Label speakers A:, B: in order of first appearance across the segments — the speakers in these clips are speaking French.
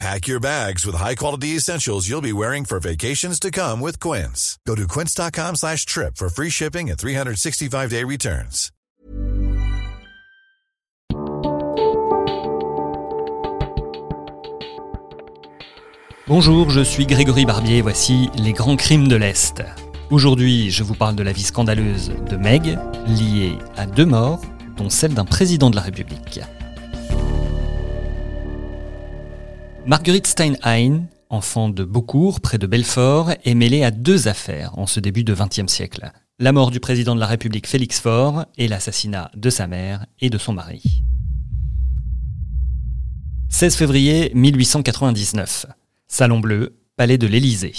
A: Pack your bags with high-quality essentials you'll be wearing for vacations to come with Quince. Go to quince.com slash trip for free shipping and 365-day returns.
B: Bonjour, je suis Grégory Barbier, voici les grands crimes de l'Est. Aujourd'hui, je vous parle de la vie scandaleuse de Meg, liée à deux morts, dont celle d'un président de la République. Marguerite Steinheim, enfant de Beaucourt, près de Belfort, est mêlée à deux affaires en ce début de XXe siècle. La mort du président de la République Félix Faure et l'assassinat de sa mère et de son mari. 16 février 1899. Salon Bleu, palais de l'Élysée.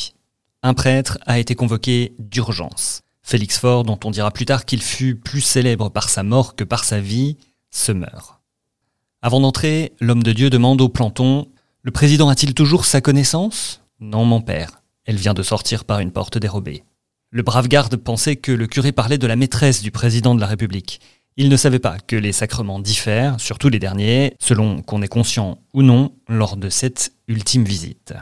B: Un prêtre a été convoqué d'urgence. Félix Faure, dont on dira plus tard qu'il fut plus célèbre par sa mort que par sa vie, se meurt. Avant d'entrer, l'homme de Dieu demande au planton Le président a-t-il toujours sa connaissance? Non, mon père. Elle vient de sortir par une porte dérobée. Le brave garde pensait que le curé parlait de la maîtresse du président de la République. Il ne savait pas que les sacrements diffèrent, surtout les derniers, selon qu'on est conscient ou non, lors de cette ultime visite.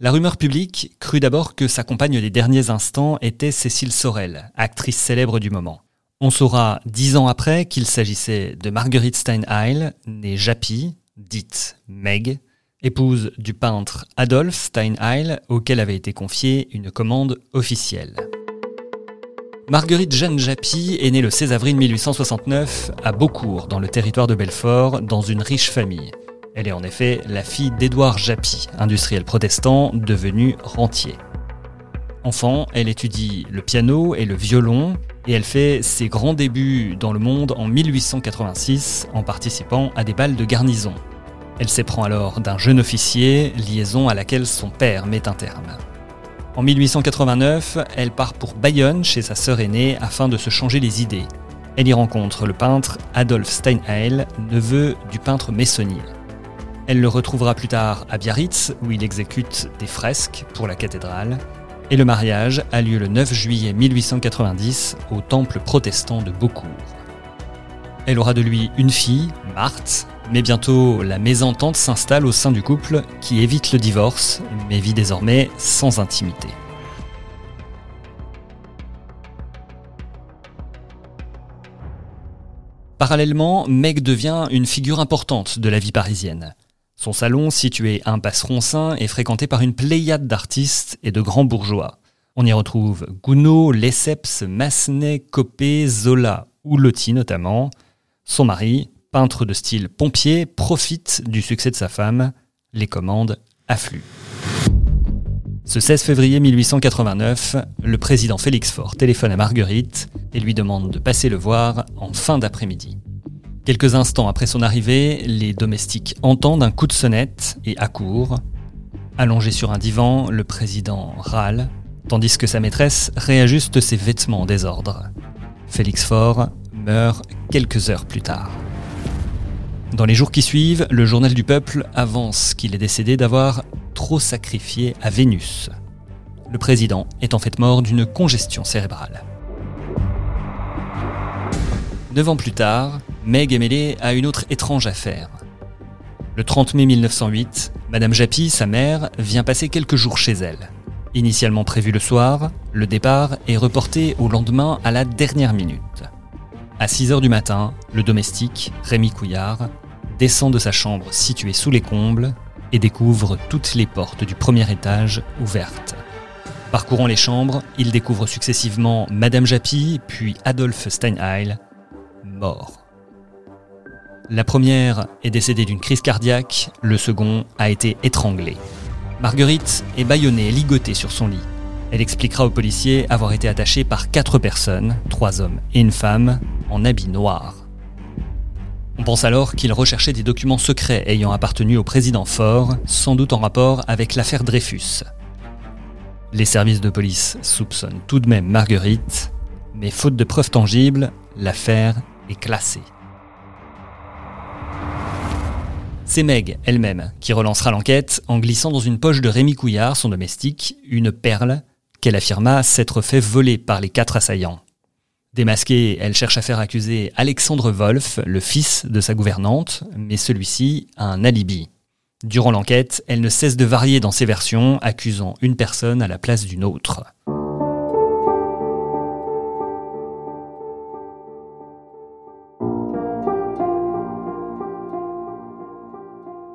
B: La rumeur publique crut d'abord que sa compagne des derniers instants était Cécile Sorel, actrice célèbre du moment. On saura dix ans après qu'il s'agissait de Marguerite Steinheil, née Japy, dite Meg, épouse du peintre Adolphe Steinheil, auquel avait été confiée une commande officielle. Marguerite Jeanne Japy est née le 16 avril 1869 à Beaucourt, dans le territoire de Belfort, dans une riche famille. Elle est en effet la fille d'Édouard Japy, industriel protestant devenu rentier. Enfant, elle étudie le piano et le violon et elle fait ses grands débuts dans le monde en 1886 en participant à des balles de garnison. Elle s'éprend alors d'un jeune officier, liaison à laquelle son père met un terme. En 1889, elle part pour Bayonne chez sa sœur aînée afin de se changer les idées. Elle y rencontre le peintre Adolphe Steinheil, neveu du peintre Messonnier. Elle le retrouvera plus tard à Biarritz, où il exécute des fresques pour la cathédrale. Et le mariage a lieu le 9 juillet 1890 au temple protestant de Beaucourt. Elle aura de lui une fille, Marthe, mais bientôt la mésentente s'installe au sein du couple qui évite le divorce, mais vit désormais sans intimité. Parallèlement, Meg devient une figure importante de la vie parisienne. Son salon, situé à Impasse Roncin, est fréquenté par une pléiade d'artistes et de grands bourgeois. On y retrouve Gounod, Lesseps, Massenet, Copé, Zola ou Lotti notamment. Son mari, peintre de style pompier, profite du succès de sa femme. Les commandes affluent. Ce 16 février 1889, le président Félix Faure téléphone à Marguerite et lui demande de passer le voir en fin d'après-midi. Quelques instants après son arrivée, les domestiques entendent un coup de sonnette et accourent. Allongé sur un divan, le président râle, tandis que sa maîtresse réajuste ses vêtements en désordre. Félix Faure meurt quelques heures plus tard. Dans les jours qui suivent, le journal du peuple avance qu'il est décédé d'avoir trop sacrifié à Vénus. Le président est en fait mort d'une congestion cérébrale. Neuf ans plus tard, Meg est mêlée à une autre étrange affaire. Le 30 mai 1908, Madame Japy, sa mère, vient passer quelques jours chez elle. Initialement prévu le soir, le départ est reporté au lendemain à la dernière minute. À 6 heures du matin, le domestique, Rémi Couillard, descend de sa chambre située sous les combles et découvre toutes les portes du premier étage ouvertes. Parcourant les chambres, il découvre successivement Madame Japy, puis Adolphe Steinheil, mort. La première est décédée d'une crise cardiaque, le second a été étranglé. Marguerite est bâillonnée ligotée sur son lit. Elle expliquera aux policiers avoir été attachée par quatre personnes, trois hommes et une femme, en habit noir. On pense alors qu'il recherchait des documents secrets ayant appartenu au président Faure, sans doute en rapport avec l'affaire Dreyfus. Les services de police soupçonnent tout de même Marguerite, mais faute de preuves tangibles, l'affaire est classée. C'est Meg elle-même qui relancera l'enquête en glissant dans une poche de Rémi Couillard, son domestique, une perle qu'elle affirma s'être fait voler par les quatre assaillants. Démasquée, elle cherche à faire accuser Alexandre Wolf, le fils de sa gouvernante, mais celui-ci a un alibi. Durant l'enquête, elle ne cesse de varier dans ses versions, accusant une personne à la place d'une autre.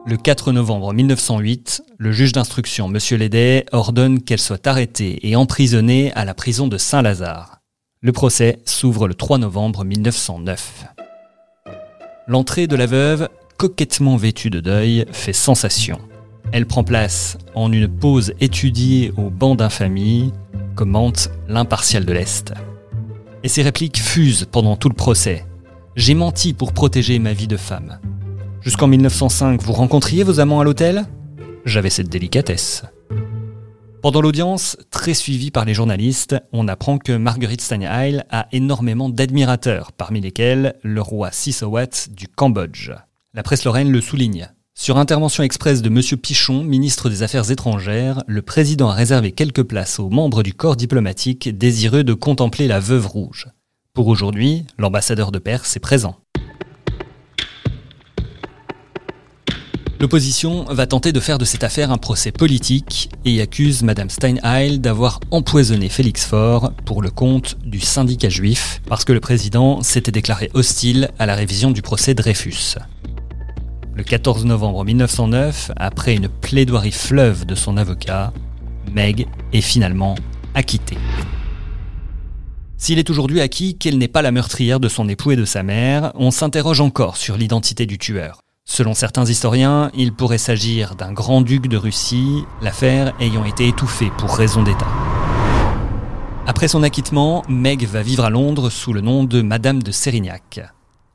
B: Le 4 novembre 1908, le juge d'instruction, M. Lédet, ordonne qu'elle soit arrêtée et emprisonnée à la prison de Saint-Lazare. Le procès s'ouvre le 3 novembre 1909. L'entrée de la veuve, coquettement vêtue de deuil, fait sensation. Elle prend place en une pose étudiée au banc d'infamie, commente l'impartial de l'Est. Et ses répliques fusent pendant tout le procès. J'ai menti pour protéger ma vie de femme. Jusqu'en 1905, vous rencontriez vos amants à l'hôtel? J'avais cette délicatesse. Pendant l'audience, très suivie par les journalistes, on apprend que Marguerite Steinheil a énormément d'admirateurs, parmi lesquels le roi Sisowat du Cambodge. La presse lorraine le souligne. Sur intervention express de M. Pichon, ministre des Affaires étrangères, le président a réservé quelques places aux membres du corps diplomatique désireux de contempler la veuve rouge. Pour aujourd'hui, l'ambassadeur de Perse est présent. L'opposition va tenter de faire de cette affaire un procès politique et accuse Madame Steinheil d'avoir empoisonné Félix Faure pour le compte du syndicat juif parce que le président s'était déclaré hostile à la révision du procès Dreyfus. Le 14 novembre 1909, après une plaidoirie fleuve de son avocat, Meg est finalement acquittée. S'il est aujourd'hui acquis qu'elle n'est pas la meurtrière de son époux et de sa mère, on s'interroge encore sur l'identité du tueur. Selon certains historiens, il pourrait s'agir d'un grand-duc de Russie, l'affaire ayant été étouffée pour raison d'État. Après son acquittement, Meg va vivre à Londres sous le nom de Madame de Sérignac.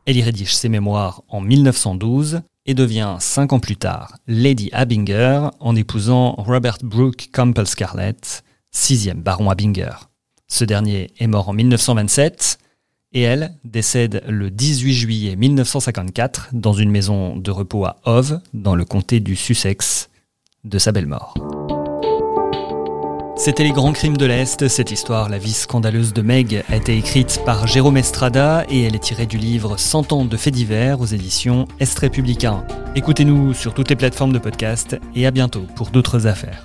B: Elle y rédige ses mémoires en 1912 et devient cinq ans plus tard Lady Abinger en épousant Robert Brooke Campbell Scarlett, sixième baron Abinger. Ce dernier est mort en 1927 et elle décède le 18 juillet 1954 dans une maison de repos à Hove, dans le comté du Sussex, de sa belle mort. C'était Les Grands Crimes de l'Est. Cette histoire, la vie scandaleuse de Meg, a été écrite par Jérôme Estrada et elle est tirée du livre 100 ans de faits divers aux éditions Est républicain. Écoutez-nous sur toutes les plateformes de podcast et à bientôt pour d'autres affaires.